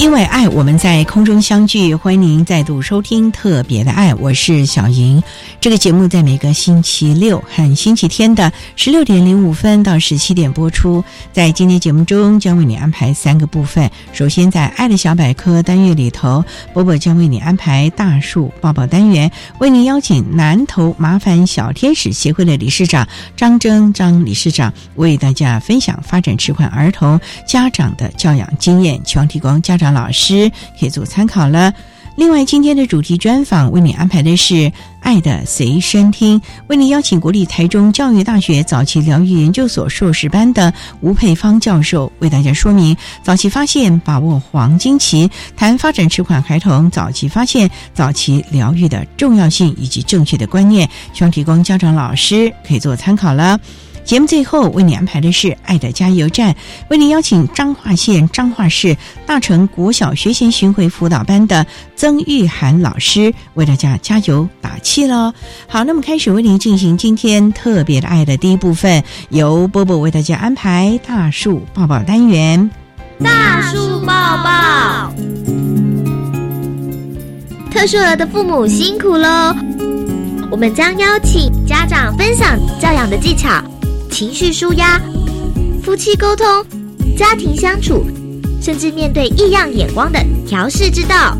因为爱，我们在空中相聚。欢迎您再度收听《特别的爱》，我是小莹。这个节目在每个星期六和星期天的十六点零五分到十七点播出。在今天节目中，将为你安排三个部分。首先，在“爱的小百科”单元里头，波波将为你安排大树抱抱单元，为您邀请南投麻烦小天使协会的理事长张征张理事长为大家分享发展迟缓儿童家长的教养经验，希望提供家长。老师可以做参考了。另外，今天的主题专访为你安排的是《爱的随身听》，为你邀请国立台中教育大学早期疗愈研究所硕士班的吴佩芳教授，为大家说明早期发现、把握黄金期，谈发展迟缓孩童早期发现、早期疗愈的重要性以及正确的观念，希望提供家长、老师可以做参考了。节目最后为你安排的是《爱的加油站》，为你邀请彰化县彰化市大成国小学前巡回辅导班的曾玉涵老师为大家加油打气喽。好，那么开始为您进行今天特别的爱的第一部分，由波波为大家安排大树抱抱单元。大树抱抱，特殊儿的父母辛苦喽！我们将邀请家长分享教养的技巧。情绪舒压、夫妻沟通、家庭相处，甚至面对异样眼光的调试之道。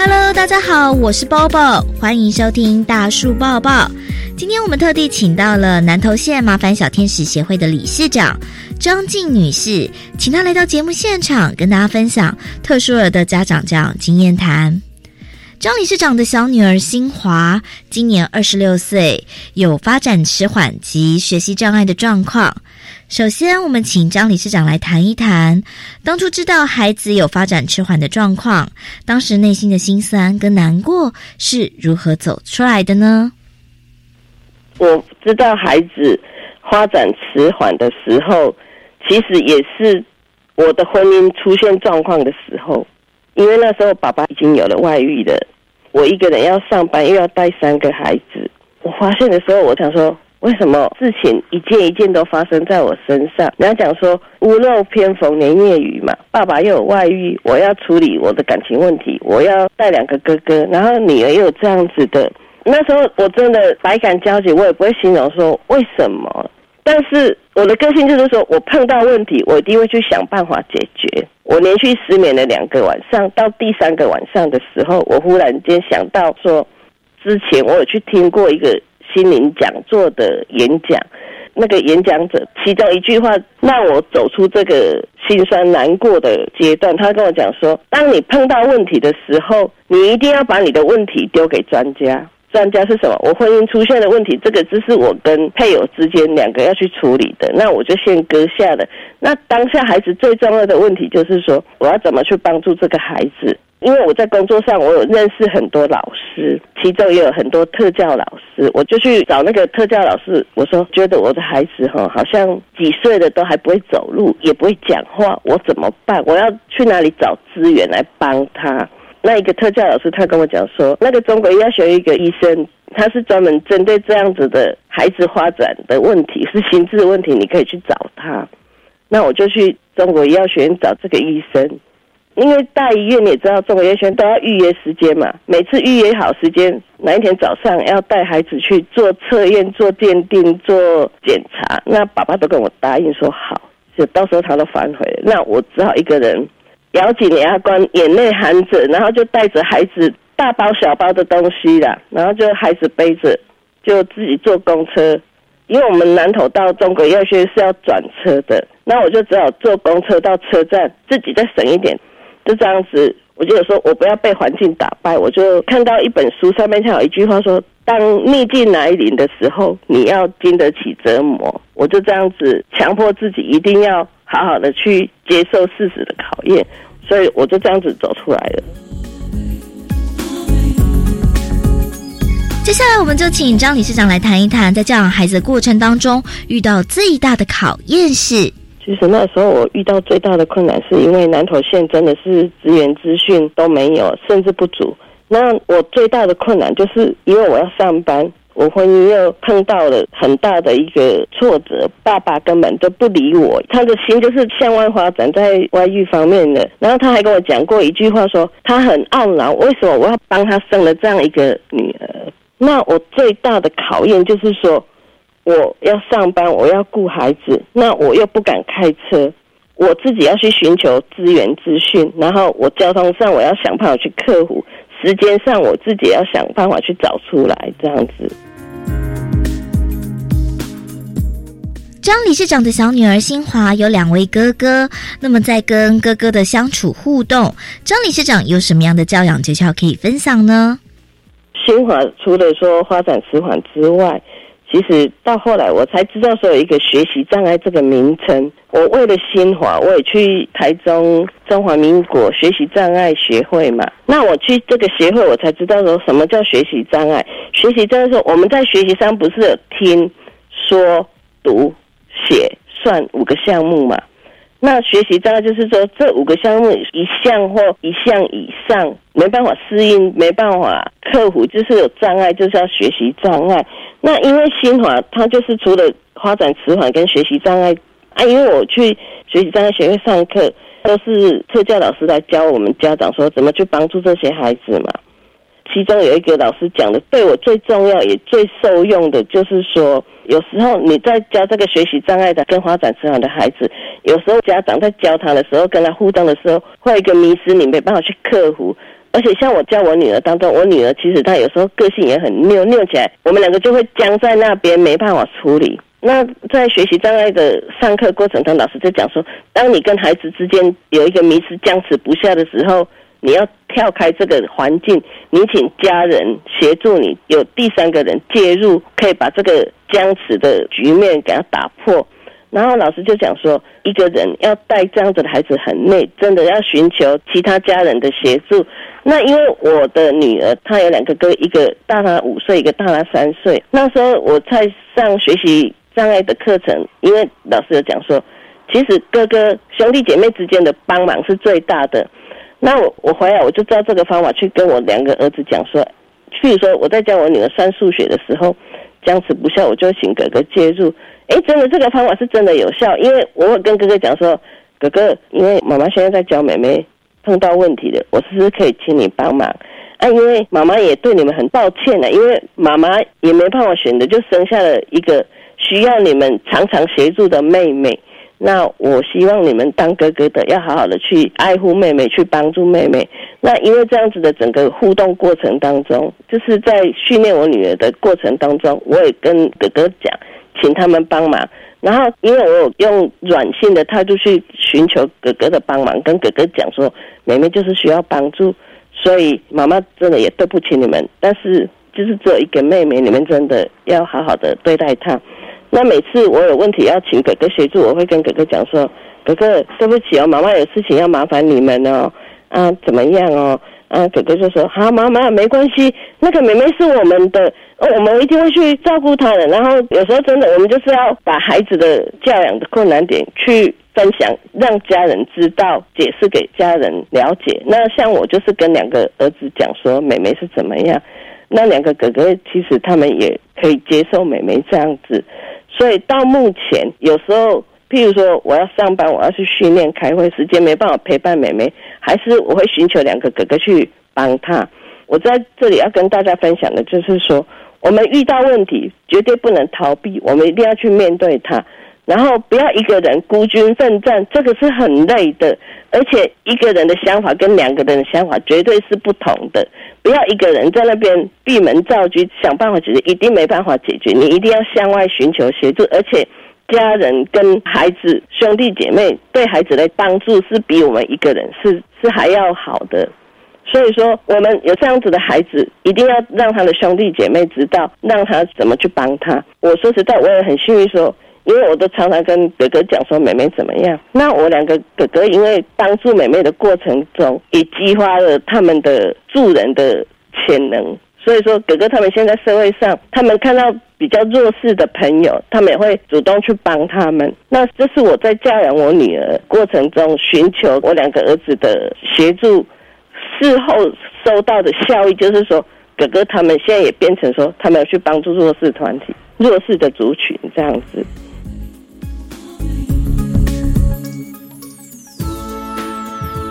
Hello，大家好，我是包包，欢迎收听大树抱抱。今天我们特地请到了南投县麻烦小天使协会的理事长张静女士，请她来到节目现场，跟大家分享特殊儿的家长教养经验谈。张理事长的小女儿新华今年二十六岁，有发展迟缓及学习障碍的状况。首先，我们请张理事长来谈一谈，当初知道孩子有发展迟缓的状况，当时内心的心酸跟难过是如何走出来的呢？我知道孩子发展迟缓的时候，其实也是我的婚姻出现状况的时候。因为那时候爸爸已经有了外遇了，我一个人要上班，又要带三个孩子。我发现的时候，我想说，为什么事情一件一件都发生在我身上？人家讲说“屋漏偏逢连夜雨”嘛，爸爸又有外遇，我要处理我的感情问题，我要带两个哥哥，然后女儿又有这样子的。那时候我真的百感交集，我也不会形容说为什么。但是我的个性就是说，我碰到问题，我一定会去想办法解决。我连续失眠了两个晚上，到第三个晚上的时候，我忽然间想到说，之前我有去听过一个心灵讲座的演讲，那个演讲者其中一句话让我走出这个心酸难过的阶段。他跟我讲说，当你碰到问题的时候，你一定要把你的问题丢给专家。专家是什么？我婚姻出现的问题，这个只是我跟配偶之间两个要去处理的，那我就先搁下了。那当下孩子最重要的问题就是说，我要怎么去帮助这个孩子？因为我在工作上，我有认识很多老师，其中也有很多特教老师，我就去找那个特教老师，我说觉得我的孩子哈，好像几岁的都还不会走路，也不会讲话，我怎么办？我要去哪里找资源来帮他？那一个特教老师他跟我讲说，那个中国医药学一个医生，他是专门针对这样子的孩子发展的问题，是心智问题，你可以去找他。那我就去中国医药学院找这个医生。因为大医院你也知道，中国医学院都要预约时间嘛。每次预约好时间，哪一天早上要带孩子去做测验、做鉴定、做检查，那爸爸都跟我答应说好，就到时候他都反悔。那我只好一个人咬紧牙关，眼泪含着，然后就带着孩子大包小包的东西啦，然后就孩子背着，就自己坐公车，因为我们南头到中国药学院是要转车的，那我就只好坐公车到车站，自己再省一点。就这样子，我就有说，我不要被环境打败。我就看到一本书上面，有一句话说：“当逆境来临的时候，你要经得起折磨。”我就这样子强迫自己，一定要好好的去接受事实的考验。所以我就这样子走出来了。接下来，我们就请张理事长来谈一谈，在教养孩子的过程当中，遇到最大的考验是。其实那时候我遇到最大的困难，是因为南投县真的是资源资讯都没有，甚至不足。那我最大的困难就是因为我要上班，我婚姻又碰到了很大的一个挫折，爸爸根本都不理我，他的心就是向外发展在外遇方面的。然后他还跟我讲过一句话，说他很懊恼，为什么我要帮他生了这样一个女儿？那我最大的考验就是说。我要上班，我要顾孩子，那我又不敢开车，我自己要去寻求资源资讯，然后我交通上我要想办法去克服，时间上我自己要想办法去找出来，这样子。张理事长的小女儿新华有两位哥哥，那么在跟哥哥的相处互动，张理事长有什么样的教养诀窍可以分享呢？新华除了说发展迟缓之外，其实到后来，我才知道说有一个学习障碍这个名称。我为了新华，我也去台中中华民国学习障碍协会嘛。那我去这个协会，我才知道说什么叫学习障碍。学习障碍说我们在学习上不是有听说读写算五个项目嘛？那学习障碍就是说这五个项目一项或一项以上没办法适应，没办法克服，就是有障碍，就是要学习障碍。那因为新华它就是除了发展迟缓跟学习障碍啊，因为我去学习障碍学会上课，都是特教老师来教我们家长说怎么去帮助这些孩子嘛。其中有一个老师讲的，对我最重要也最受用的，就是说，有时候你在教这个学习障碍的跟发展迟缓的孩子，有时候家长在教他的时候，跟他互动的时候，会有一个迷失，你没办法去克服。而且像我教我女儿当中，我女儿其实她有时候个性也很拗，拗起来，我们两个就会僵在那边，没办法处理。那在学习障碍的上课过程中，老师就讲说，当你跟孩子之间有一个迷失、僵持不下的时候，你要跳开这个环境，你请家人协助你，有第三个人介入，可以把这个僵持的局面给他打破。然后老师就讲说，一个人要带这样子的孩子很累，真的要寻求其他家人的协助。那因为我的女儿她有两个哥，一个大她五岁，一个大她三岁。那时候我在上学习障碍的课程，因为老师有讲说，其实哥哥兄弟姐妹之间的帮忙是最大的。那我我回来我就照这个方法去跟我两个儿子讲说，譬如说我在教我女儿算数学的时候，僵持不下，我就请哥哥介入。哎，真的这个方法是真的有效，因为我会跟哥哥讲说，哥哥，因为妈妈现在在教妹妹碰到问题的，我是不是可以请你帮忙？啊，因为妈妈也对你们很抱歉的，因为妈妈也没办法选择，就生下了一个需要你们常常协助的妹妹。那我希望你们当哥哥的要好好的去爱护妹妹，去帮助妹妹。那因为这样子的整个互动过程当中，就是在训练我女儿的过程当中，我也跟哥哥讲。请他们帮忙，然后因为我有用软性的态度去寻求哥哥的帮忙，跟哥哥讲说，妹妹就是需要帮助，所以妈妈真的也对不起你们，但是就是只有一个妹妹，你们真的要好好的对待她。那每次我有问题要请哥哥协助，我会跟哥哥讲说，哥哥对不起哦，妈妈有事情要麻烦你们哦，啊怎么样哦？啊，哥哥就说：“好，妈妈没关系，那个妹妹是我们的，我们一定会去照顾她的。然后有时候真的，我们就是要把孩子的教养的困难点去分享，让家人知道，解释给家人了解。那像我就是跟两个儿子讲说，妹妹是怎么样，那两个哥哥其实他们也可以接受妹妹这样子。所以到目前，有时候譬如说我要上班，我要去训练、开会，时间没办法陪伴妹妹，还是我会寻求两个哥哥去帮她。我在这里要跟大家分享的就是说。我们遇到问题绝对不能逃避，我们一定要去面对它，然后不要一个人孤军奋战，这个是很累的。而且一个人的想法跟两个人的想法绝对是不同的，不要一个人在那边闭门造车想办法解决，一定没办法解决。你一定要向外寻求协助，而且家人跟孩子兄弟姐妹对孩子的帮助是比我们一个人是是还要好的。所以说，我们有这样子的孩子，一定要让他的兄弟姐妹知道，让他怎么去帮他。我说实在，我也很幸运，说，因为我都常常跟哥哥讲说，妹妹怎么样。那我两个哥哥因为帮助妹妹的过程中，也激发了他们的助人的潜能。所以说，哥哥他们现在社会上，他们看到比较弱势的朋友，他们也会主动去帮他们。那这是我在教养我女儿过程中，寻求我两个儿子的协助。事后收到的效益就是说，哥哥他们现在也变成说，他们要去帮助弱势团体、弱势的族群这样子。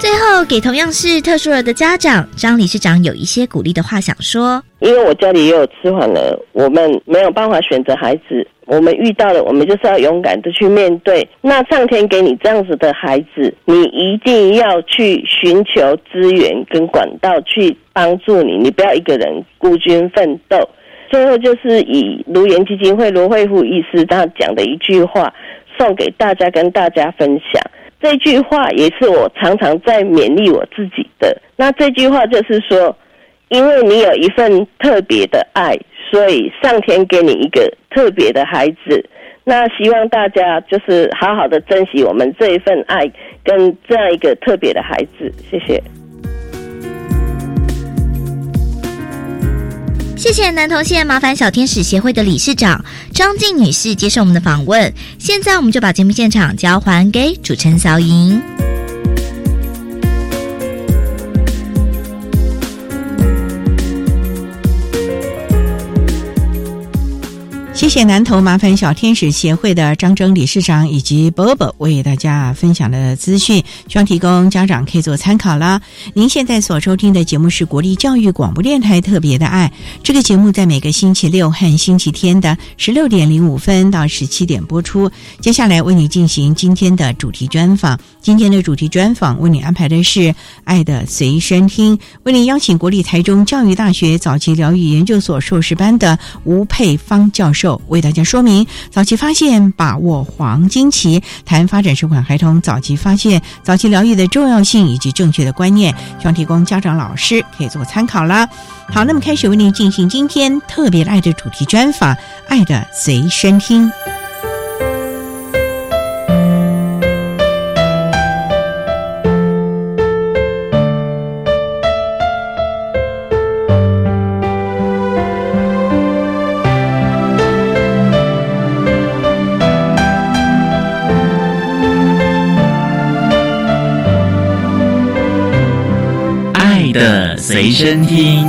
最后，给同样是特殊儿的家长张理事长有一些鼓励的话想说：因为我家里也有迟缓了，我们没有办法选择孩子。我们遇到了，我们就是要勇敢的去面对。那上天给你这样子的孩子，你一定要去寻求资源跟管道去帮助你，你不要一个人孤军奋斗。最后就是以卢岩基金会罗惠富医师他讲的一句话，送给大家跟大家分享。这句话也是我常常在勉励我自己的。那这句话就是说，因为你有一份特别的爱。所以上天给你一个特别的孩子，那希望大家就是好好的珍惜我们这一份爱跟这样一个特别的孩子。谢谢。谢谢南投县麻烦小天使协会的理事长张静女士接受我们的访问。现在我们就把节目现场交还给主持人小莹。谢谢南投麻烦小天使协会的张征理事长以及伯伯为大家分享的资讯，希望提供家长可以做参考啦。您现在所收听的节目是国立教育广播电台特别的爱，这个节目在每个星期六和星期天的十六点零五分到十七点播出。接下来为你进行今天的主题专访，今天的主题专访为你安排的是爱的随身听，为你邀请国立台中教育大学早期疗愈研究所硕士班的吴佩芳教授。为大家说明早期发现，把握黄金期，谈发展迟缓孩童早期发现、早期疗愈的重要性以及正确的观念，希望提供家长、老师可以做参考啦。好，那么开始为您进行今天特别爱的主题专访，《爱的随身听》。的随身听。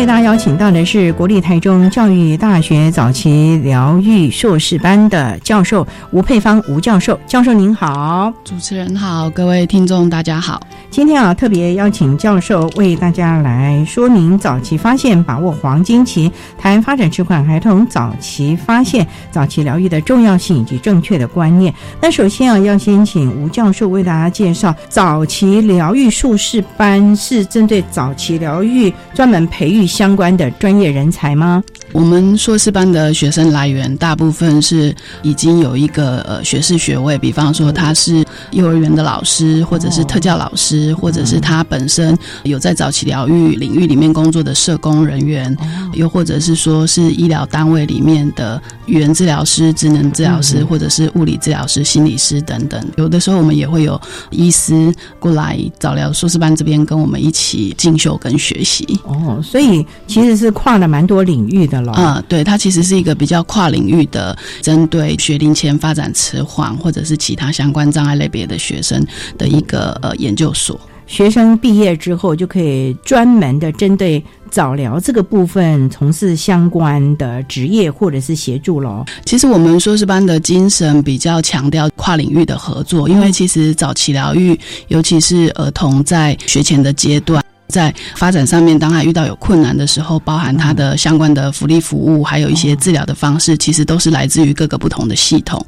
为大家邀请到的是国立台中教育大学早期疗愈硕士班的教授吴佩芳吴教授，教授您好，主持人好，各位听众大家好。今天啊，特别邀请教授为大家来说明早期发现、把握黄金期，谈发展迟缓孩童早期发现、早期疗愈的重要性以及正确的观念。那首先啊，要先请吴教授为大家介绍早期疗愈硕士班是针对早期疗愈专门培育。相关的专业人才吗？我们硕士班的学生来源大部分是已经有一个呃学士学位，比方说他是幼儿园的老师，或者是特教老师，或者是他本身有在早期疗愈领域里面工作的社工人员，又或者是说是医疗单位里面的语言治疗师、职能治疗师，或者是物理治疗师、心理师等等。有的时候我们也会有医师过来早疗硕士班这边跟我们一起进修跟学习。哦，所以其实是跨了蛮多领域的了。啊、对，它其实是一个比较跨领域的，针对学龄前发展迟缓或者是其他相关障碍类别的学生的一个呃研究所。学生毕业之后就可以专门的针对早疗这个部分从事相关的职业或者是协助喽。其实我们硕士班的精神比较强调跨领域的合作，因为其实早期疗愈，尤其是儿童在学前的阶段。在发展上面，当他遇到有困难的时候，包含他的相关的福利服务，还有一些治疗的方式，其实都是来自于各个不同的系统。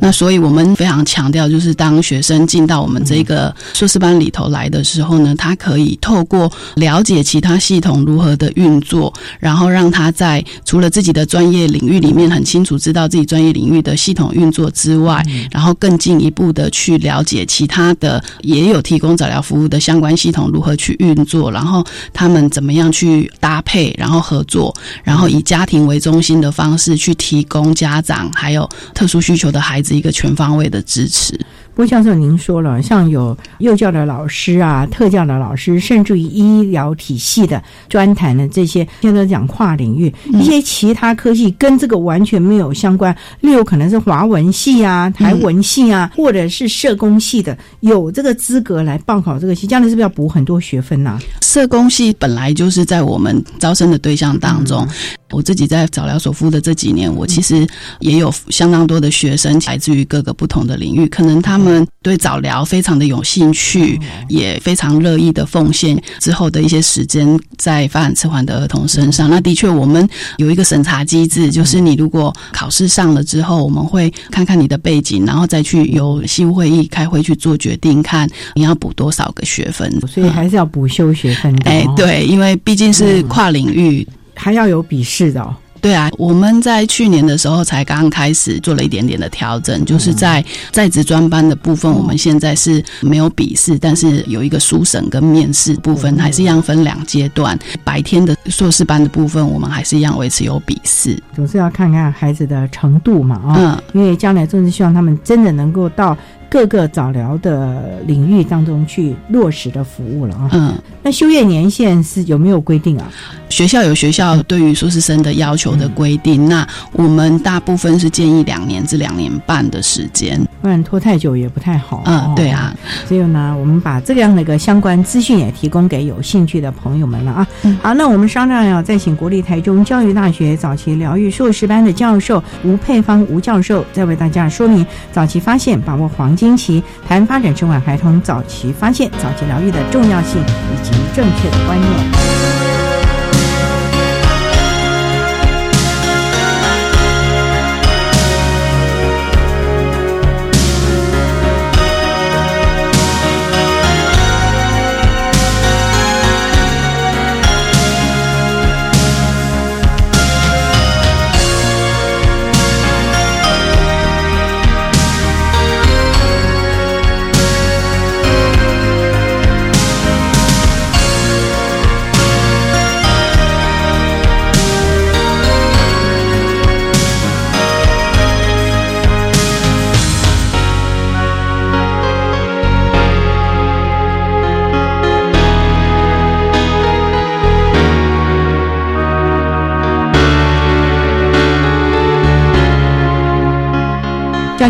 那所以我们非常强调，就是当学生进到我们这个硕士班里头来的时候呢，他可以透过了解其他系统如何的运作，然后让他在除了自己的专业领域里面很清楚知道自己专业领域的系统运作之外，然后更进一步的去了解其他的也有提供早疗服务的相关系统如何去运作。然后他们怎么样去搭配，然后合作，然后以家庭为中心的方式去提供家长还有特殊需求的孩子一个全方位的支持。不过教授您说了，像有幼教的老师啊、特教的老师，甚至于医疗体系的专谈的这些，现在讲跨领域，一些其他科技跟这个完全没有相关，例如可能是华文系啊、台文系啊，或者是社工系的，有这个资格来报考这个系，将来是不是要补很多学分呐、社工系本来就是在我们招生的对象当中。我自己在早疗所服务的这几年，我其实也有相当多的学生来自于各个不同的领域，可能他们对早疗非常的有兴趣，也非常乐意的奉献之后的一些时间在发展迟缓的儿童身上。那的确，我们有一个审查机制，就是你如果考试上了之后，我们会看看你的背景，然后再去由系务会议开会去做决定，看你要补多少个学分。所以还是要补修学分的、哦。哎，对，因为毕竟是跨领域。还要有笔试的哦。对啊，我们在去年的时候才刚开始做了一点点的调整，就是在在职专班的部分，我们现在是没有笔试，但是有一个书审跟面试部分，还是一样分两阶段。白天的硕士班的部分，我们还是一样维持有笔试。总是要看看孩子的程度嘛，啊、嗯，因为将来真是希望他们真的能够到各个早疗的领域当中去落实的服务了啊。嗯，那修业年限是有没有规定啊？学校有学校对于硕士生的要求的规定，那我们大部分是建议两年至两年半的时间，不然拖太久也不太好。嗯，对啊。所以呢，我们把这样的一个相关资讯也提供给有兴趣的朋友们了啊。嗯、好，那我们商量要再请国立台中教育大学早期疗愈硕士班的教授吴佩芳吴教授，再为大家说明早期发现、把握黄金期、谈发展迟缓孩童早期发现、早期疗愈的重要性以及正确的观念。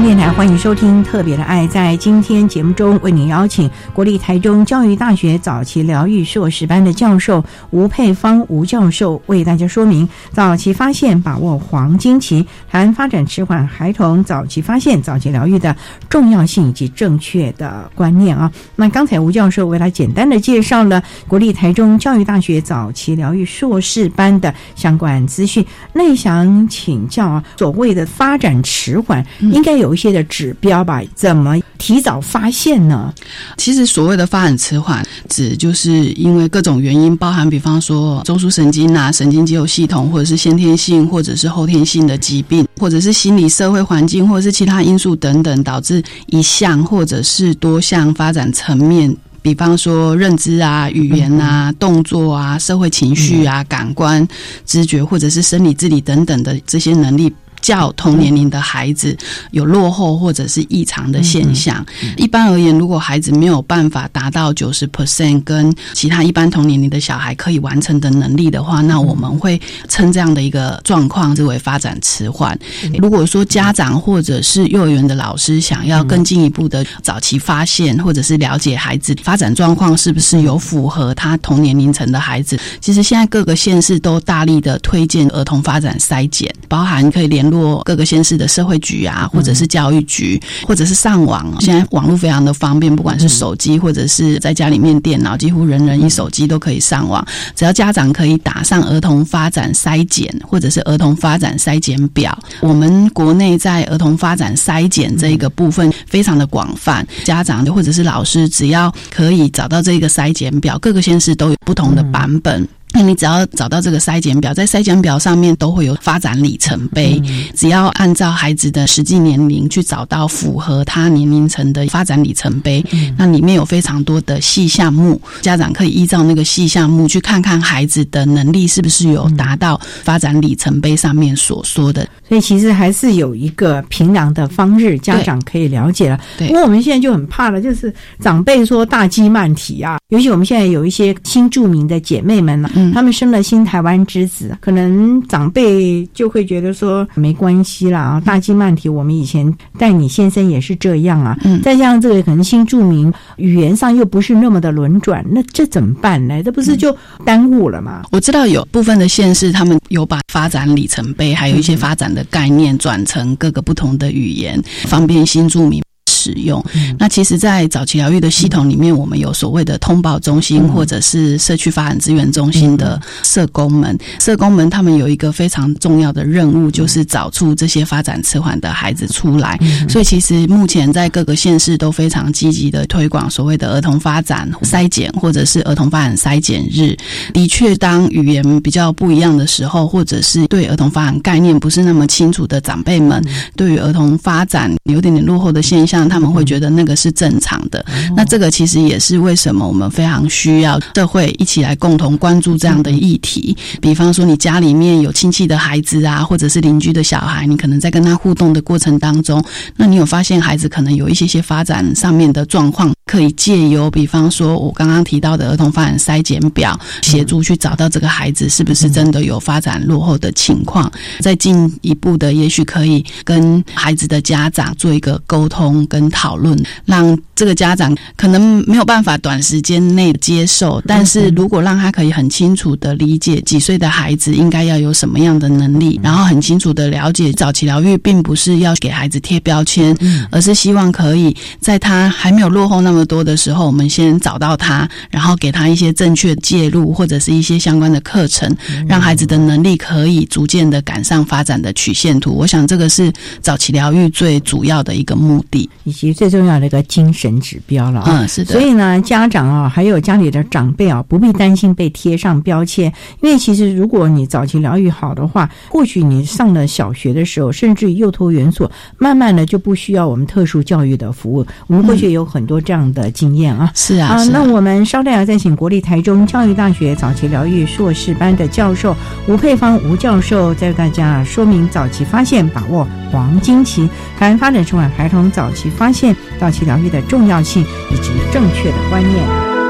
电台欢迎收听《特别的爱》。在今天节目中，为您邀请国立台中教育大学早期疗愈硕士班的教授吴佩芳吴教授，为大家说明早期发现、把握黄金期，谈发展迟缓孩童早期发现、早期疗愈的重要性以及正确的观念啊。那刚才吴教授为他简单的介绍了国立台中教育大学早期疗愈硕士班的相关资讯。那想请教啊，所谓的发展迟缓，应该有一些的指标吧？怎么提早发现呢？其实所谓的发展迟缓，指就是因为各种原因，包含比方说中枢神经啊、神经肌肉系统，或者是先天性或者是后天性的疾病，或者是心理社会环境，或者是其他因素等等，导致一项或者是多项发展层面。比方说认知啊、语言啊、动作啊、社会情绪啊、感官、知觉，或者是生理自理等等的这些能力。较同年龄的孩子有落后或者是异常的现象。一般而言，如果孩子没有办法达到九十 percent 跟其他一般同年龄的小孩可以完成的能力的话，那我们会称这样的一个状况之为发展迟缓。如果说家长或者是幼儿园的老师想要更进一步的早期发现或者是了解孩子发展状况是不是有符合他同年龄层的孩子，其实现在各个县市都大力的推荐儿童发展筛检，包含可以联。落各个县市的社会局啊，或者是教育局，或者是上网。现在网络非常的方便，不管是手机或者是在家里面电脑，几乎人人一手机都可以上网。只要家长可以打上儿童发展筛检，或者是儿童发展筛检表，我们国内在儿童发展筛检这一个部分非常的广泛。家长或者是老师，只要可以找到这个筛检表，各个县市都有不同的版本。那你只要找到这个筛检表，在筛检表上面都会有发展里程碑。只要按照孩子的实际年龄去找到符合他年龄层的发展里程碑，那里面有非常多的细项目，家长可以依照那个细项目去看看孩子的能力是不是有达到发展里程碑上面所说的。所以其实还是有一个平量的方式，家长可以了解了。对，不过我们现在就很怕了，就是长辈说大鸡慢体啊，尤其我们现在有一些新著名的姐妹们呢。他们生了新台湾之子，可能长辈就会觉得说没关系啦啊，大金曼体，我们以前带你先生也是这样啊。嗯，再加上这个可能新著名语言上又不是那么的轮转，那这怎么办呢？这不是就耽误了吗？我知道有部分的县市，他们有把发展里程碑，还有一些发展的概念转成各个不同的语言，方便新住民。使用那其实，在早期疗愈的系统里面，我们有所谓的通报中心或者是社区发展资源中心的社工们。社工们他们有一个非常重要的任务，就是找出这些发展迟缓的孩子出来。所以，其实目前在各个县市都非常积极的推广所谓的儿童发展筛检，或者是儿童发展筛检日。的确，当语言比较不一样的时候，或者是对儿童发展概念不是那么清楚的长辈们，对于儿童发展有点点落后的现象。他们会觉得那个是正常的，那这个其实也是为什么我们非常需要社会一起来共同关注这样的议题。比方说，你家里面有亲戚的孩子啊，或者是邻居的小孩，你可能在跟他互动的过程当中，那你有发现孩子可能有一些些发展上面的状况，可以借由比方说我刚刚提到的儿童发展筛检表，协助去找到这个孩子是不是真的有发展落后的情况，再进一步的，也许可以跟孩子的家长做一个沟通跟。讨论让这个家长可能没有办法短时间内接受，但是如果让他可以很清楚的理解几岁的孩子应该要有什么样的能力，然后很清楚的了解早期疗愈并不是要给孩子贴标签，而是希望可以在他还没有落后那么多的时候，我们先找到他，然后给他一些正确介入或者是一些相关的课程，让孩子的能力可以逐渐的赶上发展的曲线图。我想这个是早期疗愈最主要的一个目的。以及最重要的一个精神指标了啊，嗯，是的。所以呢，家长啊，还有家里的长辈啊，不必担心被贴上标签，因为其实如果你早期疗愈好的话，或许你上了小学的时候，甚至于幼托园所，慢慢的就不需要我们特殊教育的服务。我们过去有很多这样的经验啊。是啊，啊，那我们稍待要再请国立台中教育大学早期疗愈硕士班的教授吴佩芳吴教授，在大家说明早期发现把握黄金期，台湾发展中孩童早期发现早期疗愈的重要性以及正确的观念。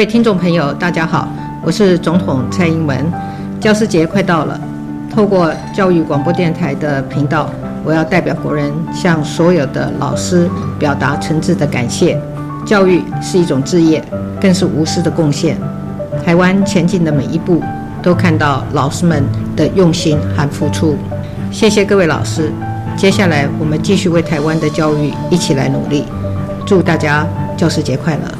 各位听众朋友，大家好，我是总统蔡英文。教师节快到了，透过教育广播电台的频道，我要代表国人向所有的老师表达诚挚的感谢。教育是一种志业，更是无私的贡献。台湾前进的每一步，都看到老师们的用心和付出。谢谢各位老师。接下来，我们继续为台湾的教育一起来努力。祝大家教师节快乐！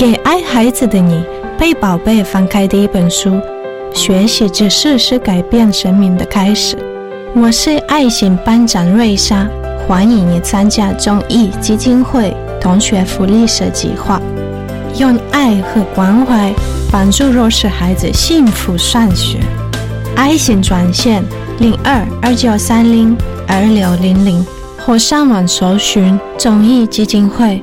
给爱孩子的你，被宝贝翻开的一本书，学习知识是改变生命的开始。我是爱心班长瑞莎，欢迎你参加中艺基金会同学福利社计划，用爱和关怀帮助弱势孩子幸福上学。爱心专线零二二九三零二六零零，或上网搜寻中艺基金会。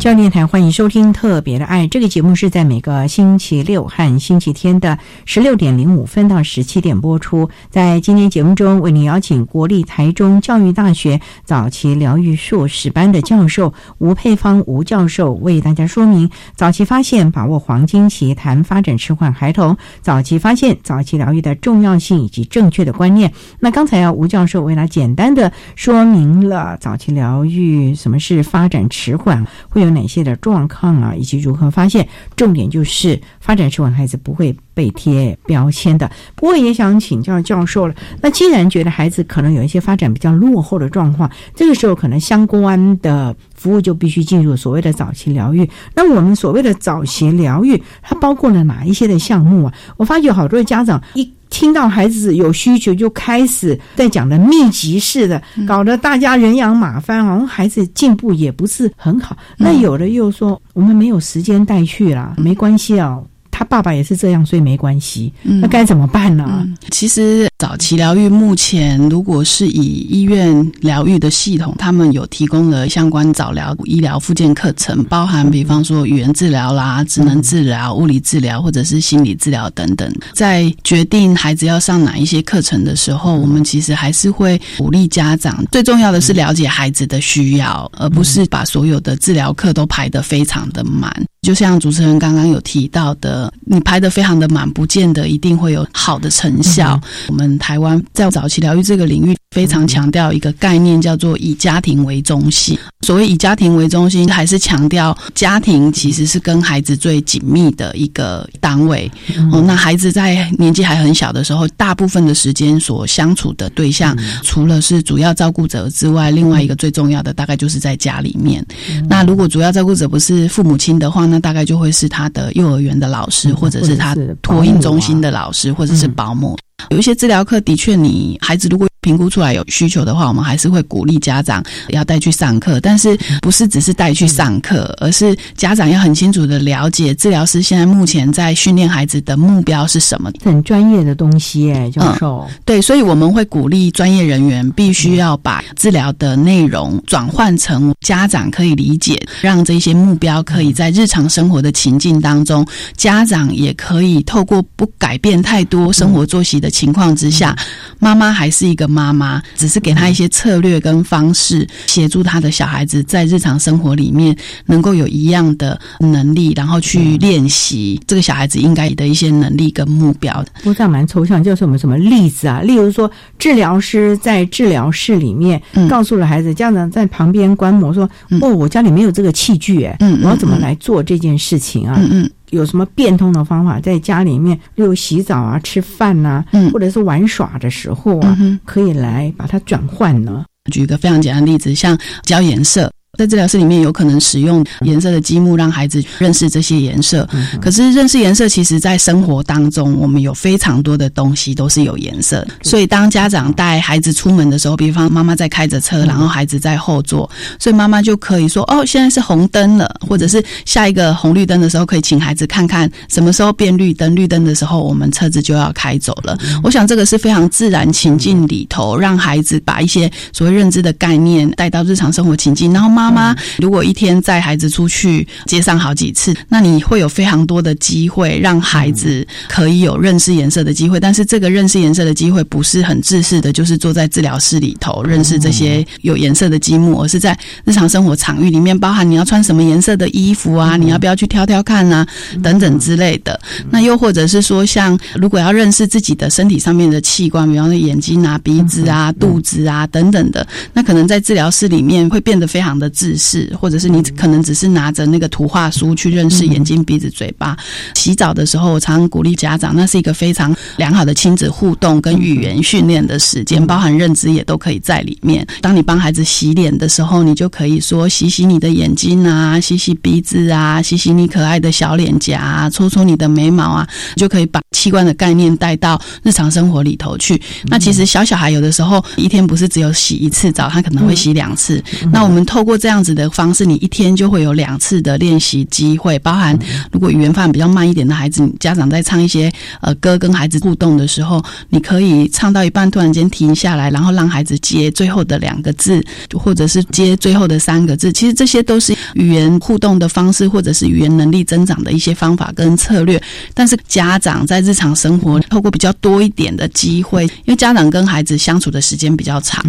教练台欢迎收听《特别的爱》这个节目，是在每个星期六和星期天的十六点零五分到十七点播出。在今天节目中，为您邀请国立台中教育大学早期疗愈硕士班的教授吴佩芳吴教授为大家说明早期发现、把握黄金期谈发展迟缓孩童早期发现、早期疗愈的重要性以及正确的观念。那刚才啊，吴教授为了简单的说明了早期疗愈什么是发展迟缓，会有哪些的状况啊，以及如何发现？重点就是发展迟缓孩子不会被贴标签的。不过也想请教教授了。那既然觉得孩子可能有一些发展比较落后的状况，这个时候可能相关的服务就必须进入所谓的早期疗愈。那我们所谓的早期疗愈，它包括了哪一些的项目啊？我发觉好多家长一。听到孩子有需求，就开始在讲的密集式的，搞得大家人仰马翻，好像孩子进步也不是很好。那有的又说，我们没有时间带去啦，没关系啊。他爸爸也是这样，所以没关系。那该怎么办呢？其实早期疗愈目前，如果是以医院疗愈的系统，他们有提供了相关早疗医疗附件课程，包含比方说语言治疗啦、职能治疗、物理治疗或者是心理治疗等等。在决定孩子要上哪一些课程的时候，我们其实还是会鼓励家长。最重要的是了解孩子的需要，而不是把所有的治疗课都排得非常的满。就像主持人刚刚有提到的，你拍的非常的满，不见得一定会有好的成效。我们台湾在早期疗愈这个领域。非常强调一个概念，叫做以家庭为中心。所谓以家庭为中心，还是强调家庭其实是跟孩子最紧密的一个单位。哦，那孩子在年纪还很小的时候，大部分的时间所相处的对象，除了是主要照顾者之外，另外一个最重要的大概就是在家里面。那如果主要照顾者不是父母亲的话，那大概就会是他的幼儿园的老师，或者是他托婴中心的老师，或者是保姆。有一些治疗课，的确，你孩子如果评估出来有需求的话，我们还是会鼓励家长要带去上课。但是不是只是带去上课，而是家长要很清楚的了解治疗师现在目前在训练孩子的目标是什么。很专业的东西，哎，教授。对，所以我们会鼓励专业人员必须要把治疗的内容转换成家长可以理解，让这些目标可以在日常生活的情境当中，家长也可以透过不改变太多生活作息的。的情况之下，妈妈还是一个妈妈，只是给他一些策略跟方式，协助他的小孩子在日常生活里面能够有一样的能力，然后去练习这个小孩子应该的一些能力跟目标。不过这样蛮抽象，就是我们什么例子啊？例如说，治疗师在治疗室里面告诉了孩子，家长在旁边观摩说：“哦，我家里没有这个器具，哎，我要怎么来做这件事情啊？”嗯嗯。有什么变通的方法，在家里面，例如洗澡啊、吃饭呐，或者是玩耍的时候啊，可以来把它转换呢？举一个非常简单的例子，像教颜色。在治疗室里面，有可能使用颜色的积木，让孩子认识这些颜色。可是认识颜色，其实在生活当中，我们有非常多的东西都是有颜色。所以当家长带孩子出门的时候，比方妈妈在开着车，然后孩子在后座，所以妈妈就可以说：“哦，现在是红灯了，或者是下一个红绿灯的时候，可以请孩子看看什么时候变绿灯。绿灯的时候，我们车子就要开走了。”我想这个是非常自然情境里头，让孩子把一些所谓认知的概念带到日常生活情境，然后妈。妈，如果一天载孩子出去街上好几次，那你会有非常多的机会让孩子可以有认识颜色的机会。但是这个认识颜色的机会不是很自私的，就是坐在治疗室里头认识这些有颜色的积木，而是在日常生活场域里面，包含你要穿什么颜色的衣服啊，你要不要去挑挑看啊，等等之类的。那又或者是说，像如果要认识自己的身体上面的器官，比方说眼睛啊、鼻子啊、肚子啊等等的，那可能在治疗室里面会变得非常的。自视，或者是你可能只是拿着那个图画书去认识眼睛、鼻子、嘴巴。洗澡的时候，我常常鼓励家长，那是一个非常良好的亲子互动跟语言训练的时间，包含认知也都可以在里面。当你帮孩子洗脸的时候，你就可以说洗洗你的眼睛啊，洗洗鼻子啊，洗洗你可爱的小脸颊，搓搓你的眉毛啊，就可以把器官的概念带到日常生活里头去。那其实小小孩有的时候一天不是只有洗一次澡，他可能会洗两次。那我们透过这样子的方式，你一天就会有两次的练习机会，包含如果语言发展比较慢一点的孩子，家长在唱一些呃歌跟孩子互动的时候，你可以唱到一半突然间停下来，然后让孩子接最后的两个字，或者是接最后的三个字。其实这些都是语言互动的方式，或者是语言能力增长的一些方法跟策略。但是家长在日常生活透过比较多一点的机会，因为家长跟孩子相处的时间比较长，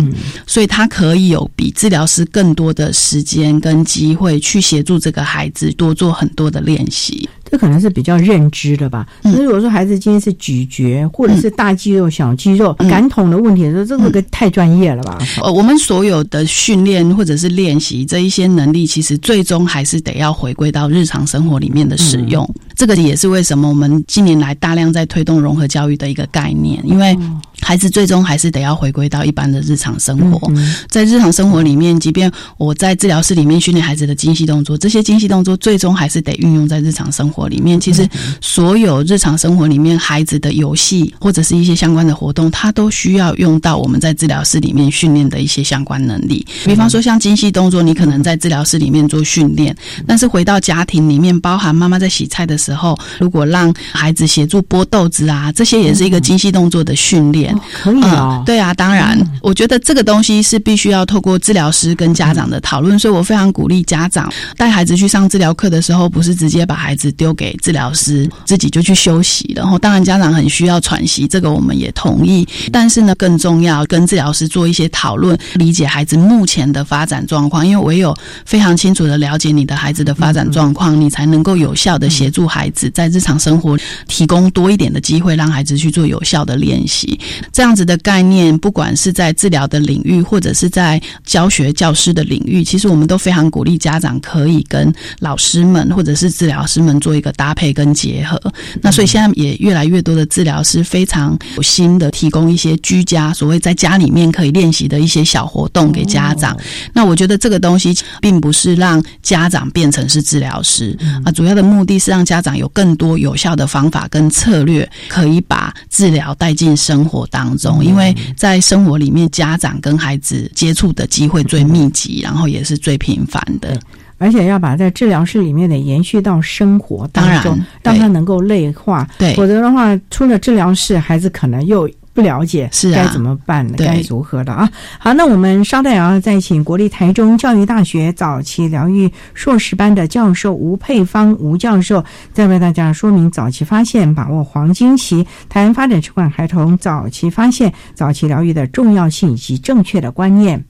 所以他可以有比治疗师更多的。时间跟机会去协助这个孩子多做很多的练习。这可能是比较认知的吧。那如果说孩子今天是咀嚼，或者是大肌肉、小肌肉、感统的问题，说这个太专业了吧？呃，我们所有的训练或者是练习这一些能力，其实最终还是得要回归到日常生活里面的使用。这个也是为什么我们近年来大量在推动融合教育的一个概念，因为孩子最终还是得要回归到一般的日常生活。在日常生活里面，即便我在治疗室里面训练孩子的精细动作，这些精细动作最终还是得运用在日常生活。里面其实所有日常生活里面孩子的游戏或者是一些相关的活动，他都需要用到我们在治疗室里面训练的一些相关能力。比方说像精细动作，你可能在治疗室里面做训练，但是回到家庭里面，包含妈妈在洗菜的时候，如果让孩子协助剥豆子啊，这些也是一个精细动作的训练。可以啊，对啊，当然，我觉得这个东西是必须要透过治疗师跟家长的讨论，所以我非常鼓励家长带孩子去上治疗课的时候，不是直接把孩子丢。给治疗师自己就去休息，然后当然家长很需要喘息，这个我们也同意。但是呢，更重要跟治疗师做一些讨论，理解孩子目前的发展状况。因为唯有非常清楚的了解你的孩子的发展状况，你才能够有效的协助孩子在日常生活提供多一点的机会，让孩子去做有效的练习。这样子的概念，不管是在治疗的领域，或者是在教学教师的领域，其实我们都非常鼓励家长可以跟老师们或者是治疗师们做。一个搭配跟结合，那所以现在也越来越多的治疗师非常有心的提供一些居家所谓在家里面可以练习的一些小活动给家长。那我觉得这个东西并不是让家长变成是治疗师啊，主要的目的是让家长有更多有效的方法跟策略，可以把治疗带进生活当中。因为在生活里面，家长跟孩子接触的机会最密集，然后也是最频繁的。而且要把在治疗室里面的延续到生活当中，让他能够内化。对，否则的话，出了治疗室，孩子可能又不了解，是该怎么办呢？对该如何的啊？好，那我们稍待啊，再请国立台中教育大学早期疗愈硕士班的教授吴佩芳吴教授，再为大家说明早期发现、把握黄金期，台湾发展迟缓孩童早期发现、早期疗愈的重要性以及正确的观念。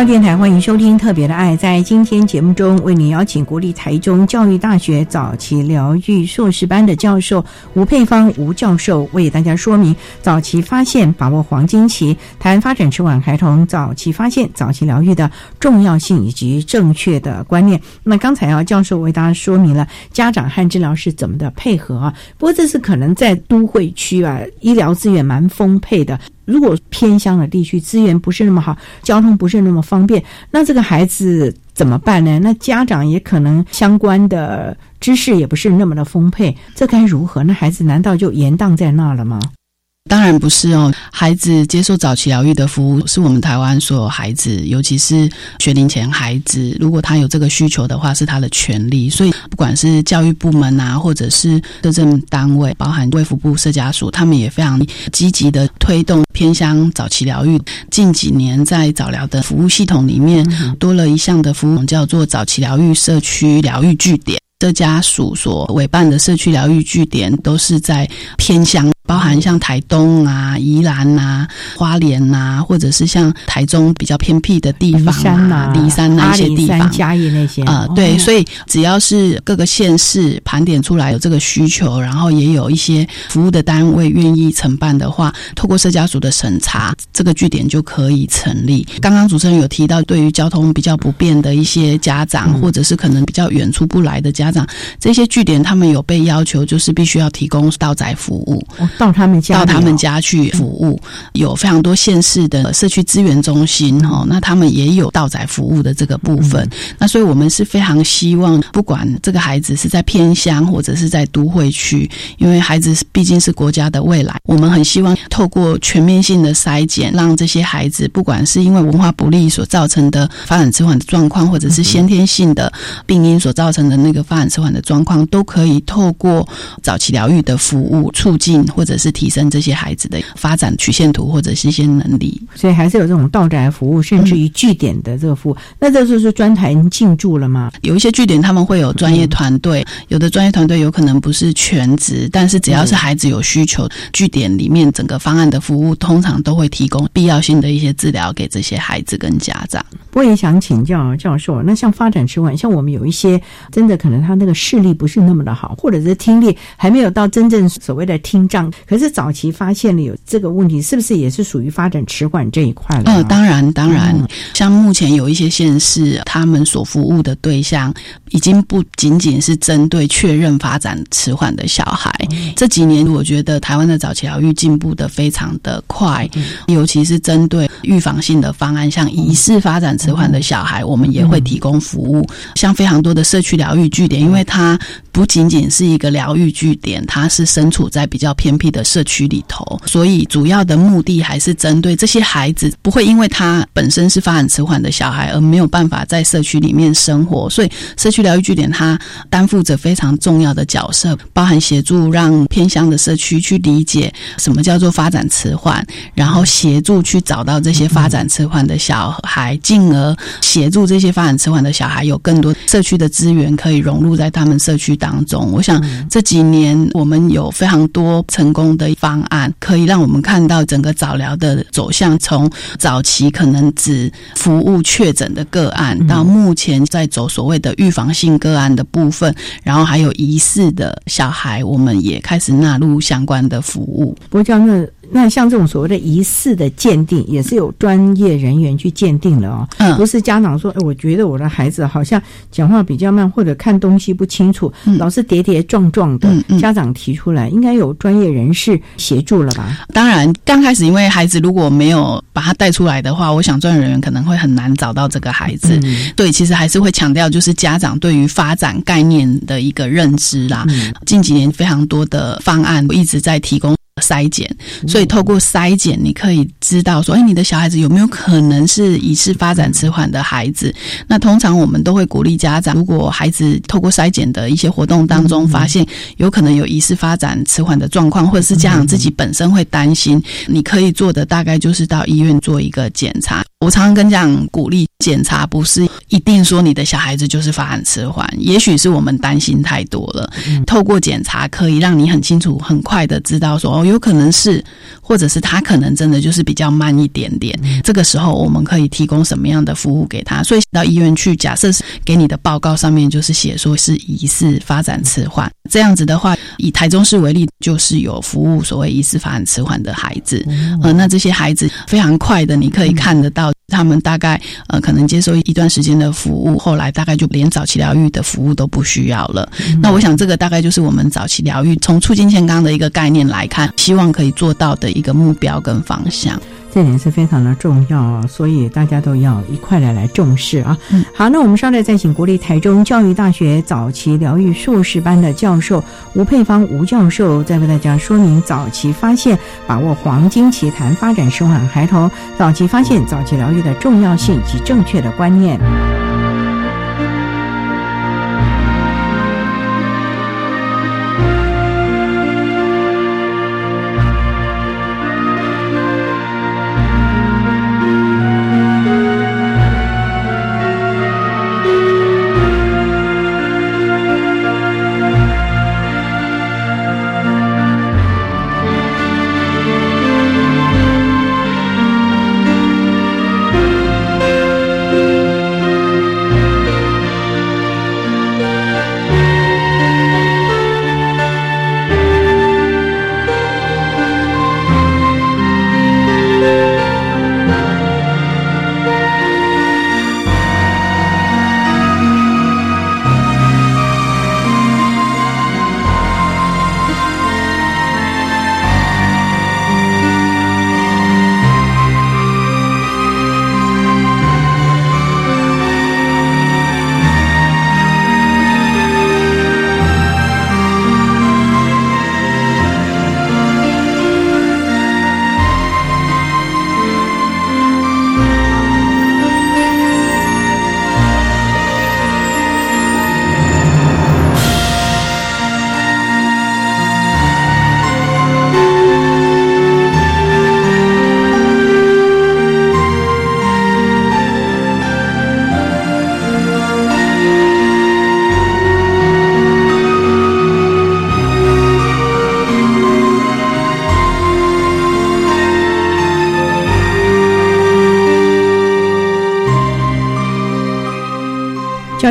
教电台欢迎收听《特别的爱》。在今天节目中，为您邀请国立台中教育大学早期疗愈硕士班的教授吴佩芳吴教授，为大家说明早期发现、把握黄金期，谈发展迟缓孩童早期发现、早期疗愈的重要性以及正确的观念。那刚才啊，教授为大家说明了家长和治疗师怎么的配合啊。不过这次可能在都会区啊，医疗资源蛮丰沛的。如果偏乡的地区资源不是那么好，交通不是那么方便，那这个孩子怎么办呢？那家长也可能相关的知识也不是那么的丰沛，这该如何？那孩子难道就延宕在那了吗？当然不是哦，孩子接受早期疗愈的服务是我们台湾所有孩子，尤其是学龄前孩子，如果他有这个需求的话，是他的权利。所以，不管是教育部门啊，或者是社政单位，包含卫福部社家属，他们也非常积极的推动偏乡早期疗愈。近几年在早疗的服务系统里面，多了一项的服务，叫做早期疗愈社区疗愈据点。社家属所委办的社区疗愈据点，都是在偏乡。包含像台东啊、宜兰啊、花莲呐，或者是像台中比较偏僻的地方啊、离山那些地方、嘉义那些啊，对，所以只要是各个县市盘点出来有这个需求，然后也有一些服务的单位愿意承办的话，透过社家属的审查，这个据点就可以成立。刚刚主持人有提到，对于交通比较不便的一些家长，或者是可能比较远出不来的家长，这些据点他们有被要求，就是必须要提供到宅服务。到他们家，到他们家去服务，有非常多县市的社区资源中心哈，那他们也有到宅服务的这个部分。那所以我们是非常希望，不管这个孩子是在偏乡或者是在都会区，因为孩子毕竟是国家的未来，我们很希望透过全面性的筛检，让这些孩子，不管是因为文化不利所造成的发展迟缓的状况，或者是先天性的病因所造成的那个发展迟缓的状况，都可以透过早期疗愈的服务促进或者。者是提升这些孩子的发展曲线图或者是一些能力。所以还是有这种到宅服务，甚至于据点的这个服务。那这就是专台进驻了吗？有一些据点他们会有专业团队，有的专业团队有可能不是全职，但是只要是孩子有需求，据点里面整个方案的服务通常都会提供必要性的一些治疗给这些孩子跟家长。我也想请教教授，那像发展迟缓，像我们有一些真的可能他那个视力不是那么的好，或者是听力还没有到真正所谓的听障，可是早期发现了有这个问题，是不是也是属于发展迟缓这一块了？嗯，当然，当然，像目前有一些县市，他们所服务的对象已经不仅仅是针对确认发展迟缓的小孩。这几年，我觉得台湾的早期疗愈进步的非常的快，尤其是针对预防性的方案，像疑似发展迟缓的小孩，我们也会提供服务。像非常多的社区疗愈据点，因为他不仅仅是一个疗愈据点，它是身处在比较偏僻的社区里头，所以主要的目的还是针对这些孩子，不会因为他本身是发展迟缓的小孩而没有办法在社区里面生活。所以社区疗愈据点它担负着非常重要的角色，包含协助让偏乡的社区去理解什么叫做发展迟缓，然后协助去找到这些发展迟缓的小孩，进而协助这些发展迟缓的小孩有更多社区的资源可以融入在他们社区当中。我想这几年我们有非常多成功的方案，可以让我们看到整个早疗的走向，从早期可能只服务确诊的个案，到目前在走所谓的预防性个案的部分，然后还有疑似的小孩，我们也开始纳入相关的服务。不过，这样那那像这种所谓的疑似的鉴定，也是有专业人员去鉴定的哦，嗯不是家长说，哎，我觉得我的孩子好像讲话比较慢，或者看东西不清楚，老是跌跌撞撞的，家长提出来，应该有专业人士协助了吧？当然，刚开始因为孩子如果没有把他带出来的话，我想专业人员可能会很难找到这个孩子。嗯对，其实还是会强调就是家长对于发展概念的一个认知啦。嗯近几年非常多的方案一直在提供。筛检，所以透过筛检，你可以知道说，哎，你的小孩子有没有可能是疑似发展迟缓的孩子？那通常我们都会鼓励家长，如果孩子透过筛检的一些活动当中发现有可能有疑似发展迟缓的状况，或者是家长自己本身会担心，你可以做的大概就是到医院做一个检查。我常常跟家长鼓励，检查不是一定说你的小孩子就是发展迟缓，也许是我们担心太多了。透过检查可以让你很清楚、很快的知道说，哦，有可能是，或者是他可能真的就是比较慢一点点。这个时候我们可以提供什么样的服务给他？所以到医院去，假设是给你的报告上面就是写说是疑似发展迟缓，这样子的话，以台中市为例，就是有服务所谓疑似发展迟缓的孩子。呃，那这些孩子非常快的，你可以看得到。他们大概呃可能接受一段时间的服务，后来大概就连早期疗愈的服务都不需要了。那我想这个大概就是我们早期疗愈从促进健康的一个概念来看，希望可以做到的一个目标跟方向。这点是非常的重要啊，所以大家都要一块来来重视啊。嗯好，那我们稍待再请国立台中教育大学早期疗愈硕士班的教授吴佩芳吴教授，再为大家说明早期发现、把握黄金期谈发展生缓孩童早期发现、早期疗愈的重要性及正确的观念。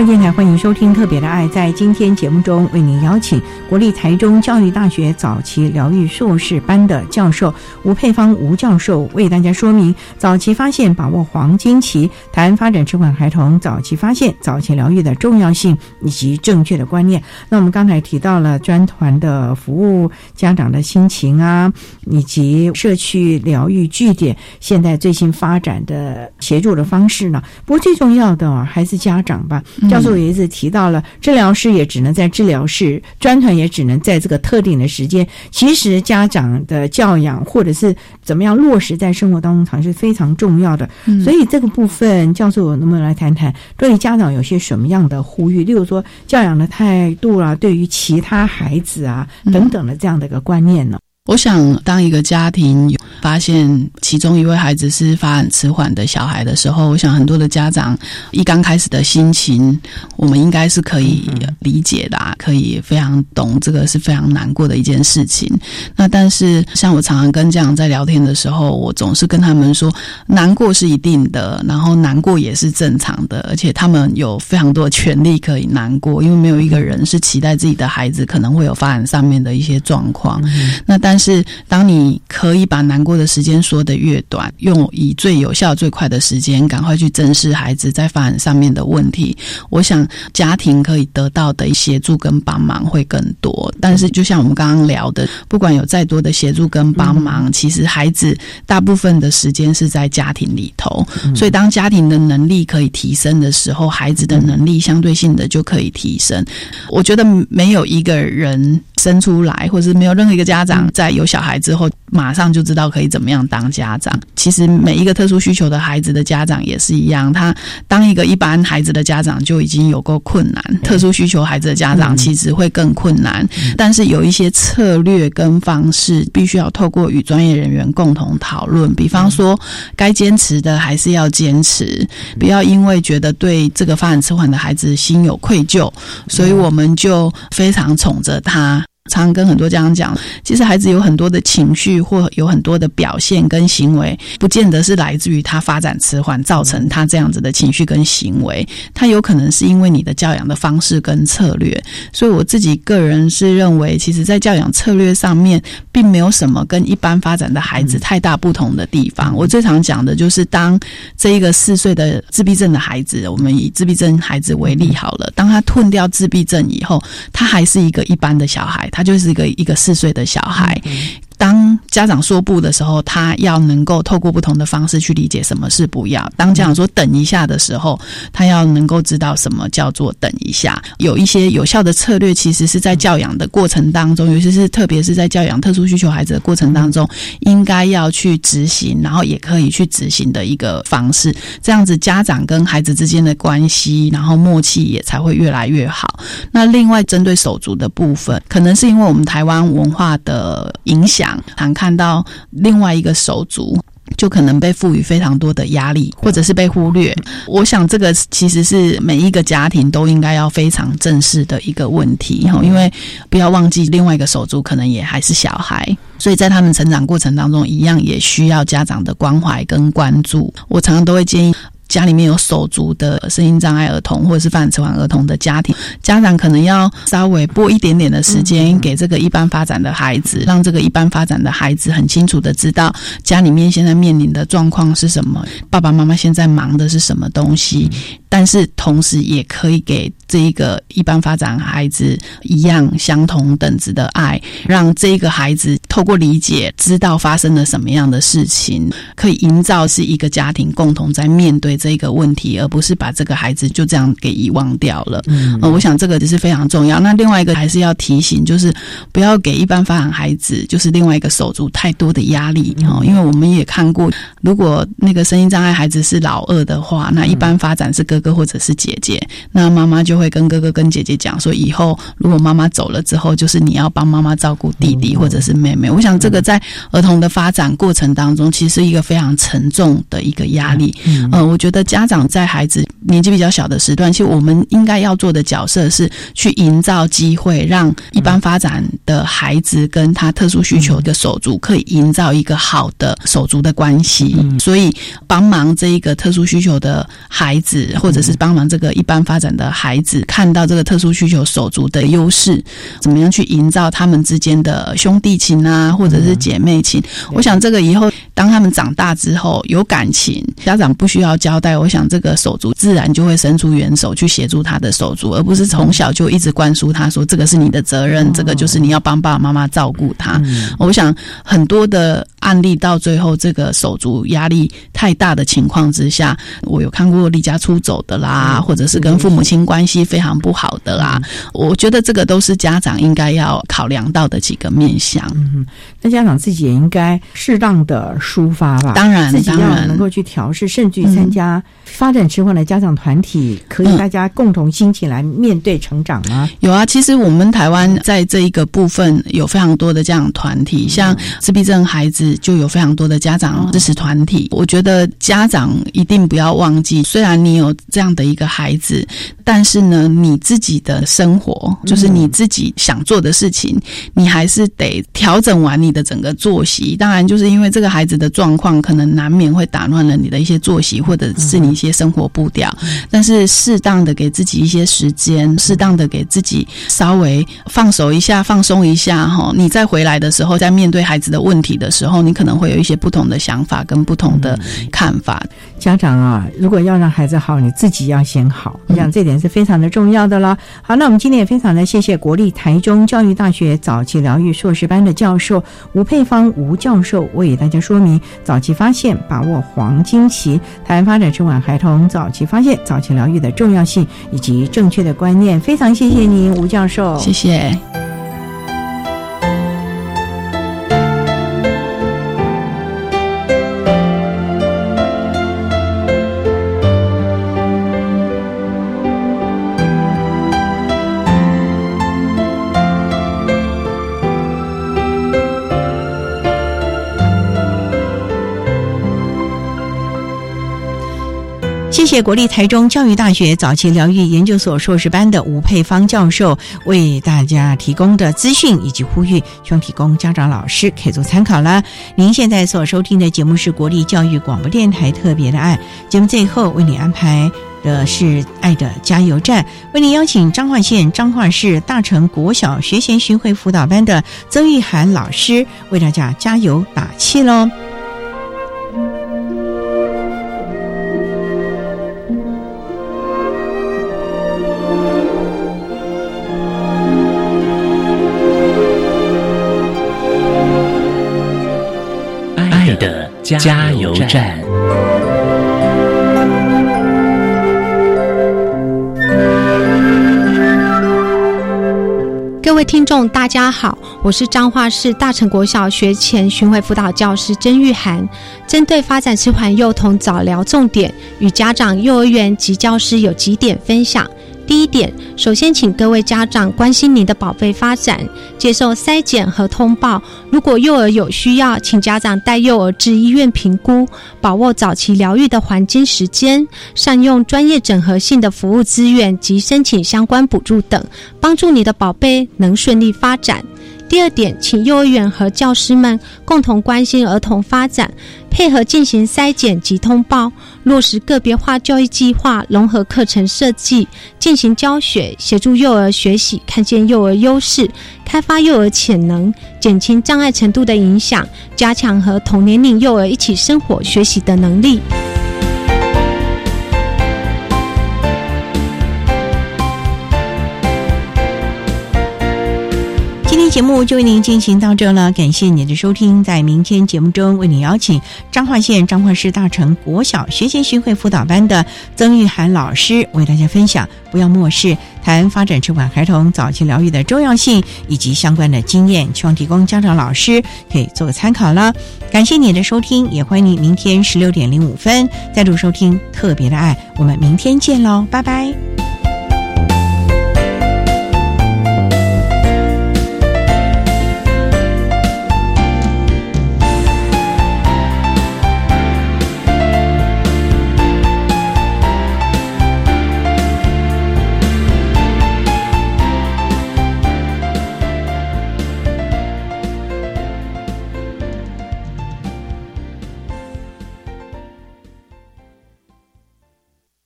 电台，欢迎收听《特别的爱》。在今天节目中，为您邀请国立台中教育大学早期疗愈硕士班的教授吴佩芳吴教授，为大家说明早期发现、把握黄金期，谈发展迟缓孩童早期发现、早期疗愈的重要性以及正确的观念。那我们刚才提到了专团的服务、家长的心情啊，以及社区疗愈据点现在最新发展的协助的方式呢。不过最重要的，还是家长吧。授也一直提到了，治疗师也只能在治疗室，专团也只能在这个特定的时间。其实家长的教养或者是怎么样落实在生活当中，才是非常重要的。所以这个部分，教授能不能来谈谈，对于家长有些什么样的呼吁？例如说教养的态度啊，对于其他孩子啊等等的这样的一个观念呢？我想，当一个家庭发现其中一位孩子是发展迟缓的小孩的时候，我想很多的家长一刚开始的心情，我们应该是可以理解的，啊可以非常懂，这个是非常难过的一件事情。那但是，像我常常跟家长在聊天的时候，我总是跟他们说，难过是一定的，然后难过也是正常的，而且他们有非常多的权利可以难过，因为没有一个人是期待自己的孩子可能会有发展上面的一些状况。那但是，当你可以把难过的时间缩得越短，用以最有效、最快的时间，赶快去正视孩子在发展上面的问题，我想家庭可以得到的协助跟帮忙会更多。但是，就像我们刚刚聊的，不管有再多的协助跟帮忙，其实孩子大部分的时间是在家庭里头。所以，当家庭的能力可以提升的时候，孩子的能力相对性的就可以提升。我觉得没有一个人生出来，或者是没有任何一个家长在。有小孩之后，马上就知道可以怎么样当家长。其实每一个特殊需求的孩子的家长也是一样，他当一个一般孩子的家长就已经有够困难，特殊需求孩子的家长其实会更困难。但是有一些策略跟方式，必须要透过与专业人员共同讨论。比方说，该坚持的还是要坚持，不要因为觉得对这个发展迟缓的孩子心有愧疚，所以我们就非常宠着他。常跟很多家长讲，其实孩子有很多的情绪或有很多的表现跟行为，不见得是来自于他发展迟缓造成他这样子的情绪跟行为，他有可能是因为你的教养的方式跟策略。所以我自己个人是认为，其实，在教养策略上面，并没有什么跟一般发展的孩子太大不同的地方。我最常讲的就是，当这一个四岁的自闭症的孩子，我们以自闭症孩子为例好了，当他吞掉自闭症以后，他还是一个一般的小孩。他他就是一个一个四岁的小孩。当家长说不的时候，他要能够透过不同的方式去理解什么是不要。当家长说等一下的时候，他要能够知道什么叫做等一下。有一些有效的策略，其实是在教养的过程当中，尤其是特别是在教养特殊需求孩子的过程当中，应该要去执行，然后也可以去执行的一个方式。这样子，家长跟孩子之间的关系，然后默契也才会越来越好。那另外，针对手足的部分，可能是因为我们台湾文化的影响。常看到另外一个手足，就可能被赋予非常多的压力，或者是被忽略。我想这个其实是每一个家庭都应该要非常正视的一个问题哈，因为不要忘记另外一个手足可能也还是小孩，所以在他们成长过程当中，一样也需要家长的关怀跟关注。我常常都会建议。家里面有手足的声音障碍儿童，或者是发展迟缓儿童的家庭，家长可能要稍微拨一点点的时间给这个一般发展的孩子，让这个一般发展的孩子很清楚的知道家里面现在面临的状况是什么，爸爸妈妈现在忙的是什么东西。但是同时也可以给这一个一般发展孩子一样相同等值的爱，让这个孩子透过理解知道发生了什么样的事情，可以营造是一个家庭共同在面对这个问题，而不是把这个孩子就这样给遗忘掉了。嗯，我想这个只是非常重要。那另外一个还是要提醒，就是不要给一般发展孩子，就是另外一个手足太多的压力哦，因为我们也看过，如果那个声音障碍孩子是老二的话，那一般发展是哥哥或者是姐姐，那妈妈就会跟哥哥跟姐姐讲说，以后如果妈妈走了之后，就是你要帮妈妈照顾弟弟或者是妹妹。我想这个在儿童的发展过程当中，其实是一个非常沉重的一个压力。呃，我觉觉得家长在孩子年纪比较小的时段，其实我们应该要做的角色是去营造机会，让一般发展的孩子跟他特殊需求的手足可以营造一个好的手足的关系。所以帮忙这一个特殊需求的孩子，或者是帮忙这个一般发展的孩子，看到这个特殊需求手足的优势，怎么样去营造他们之间的兄弟情啊，或者是姐妹情。我想这个以后当他们长大之后有感情，家长不需要交代，我想这个手足自然就会伸出援手去协助他的手足，而不是从小就一直灌输他说这个是你的责任，这个就是你要帮爸爸妈妈照顾他。我想很多的案例到最后，这个手足压力太大的情况之下，我有看过离家出走的啦，或者是跟父母亲关系非常不好的啦。我觉得这个都是家长应该要考量到的几个面向。嗯，那家长自己也应该适当的抒发吧，当然，自己要能够去调试，甚至于参加发展迟缓的家长团体，可以大家共同兴起来面对成长吗？有啊，其实我们台湾在这一个部分有非常多的家长团体，像自闭症孩子就有非常多的家长支持团体。我觉得家长一定不要忘记，虽然你有这样的一个孩子，但是呢，你自己的生活就是你自己想做的事情，你还是得调整完你的整个作息。当然，就是因为这个孩子的状况，可能难免会打乱了你的一些作息，或者是你一些生活步调。但是，适当的给自己一些时间，适当的给自己稍微放手一下、放松一下，哈，你再回来的时候，在面对孩子的问题的时候，你可能会有一些不同的想法跟不同的看法。家长啊，如果要让孩子好，你自己要先好，我想这点是非常的重要的了。好，那我们今天也非常的谢谢国立台中教育大学早期疗愈硕士班的教授吴佩芳吴教授为大家说明早期发现、把握黄金期、台湾发展迟缓孩童早期发现、早期疗愈的重要性以及正确的观念。非常谢谢您，吴教授，谢谢。国立台中教育大学早期疗愈研究所硕士班的吴佩芳教授为大家提供的资讯以及呼吁，希望提供家长老师可以做参考了。您现在所收听的节目是国立教育广播电台特别的爱节目，最后为你安排的是爱的加油站，为您邀请彰化县彰化市大成国小学前巡回辅导班的曾玉涵老师为大家加油打气喽。加油站。各位听众，大家好，我是彰化市大成国小学前巡回辅导教师曾玉涵。针对发展迟缓幼童早疗重点，与家长、幼儿园及教师有几点分享。第一点，首先请各位家长关心您的宝贝发展，接受筛检和通报。如果幼儿有需要，请家长带幼儿至医院评估，把握早期疗愈的黄金时间，善用专业整合性的服务资源及申请相关补助等，帮助你的宝贝能顺利发展。第二点，请幼儿园和教师们共同关心儿童发展，配合进行筛检及通报，落实个别化教育计划，融合课程设计，进行教学，协助幼儿学习，看见幼儿优势，开发幼儿潜能，减轻障碍程度的影响，加强和同年龄幼儿一起生活学习的能力。节目就为您进行到这了，感谢您的收听。在明天节目中，为您邀请彰化县彰化市大成国小学前巡回辅导班的曾玉涵老师为大家分享“不要漠视谈发展迟缓孩童早期疗愈的重要性”以及相关的经验，希望提供家长老师可以做个参考了。感谢你的收听，也欢迎你明天十六点零五分再度收听特别的爱。我们明天见喽，拜拜。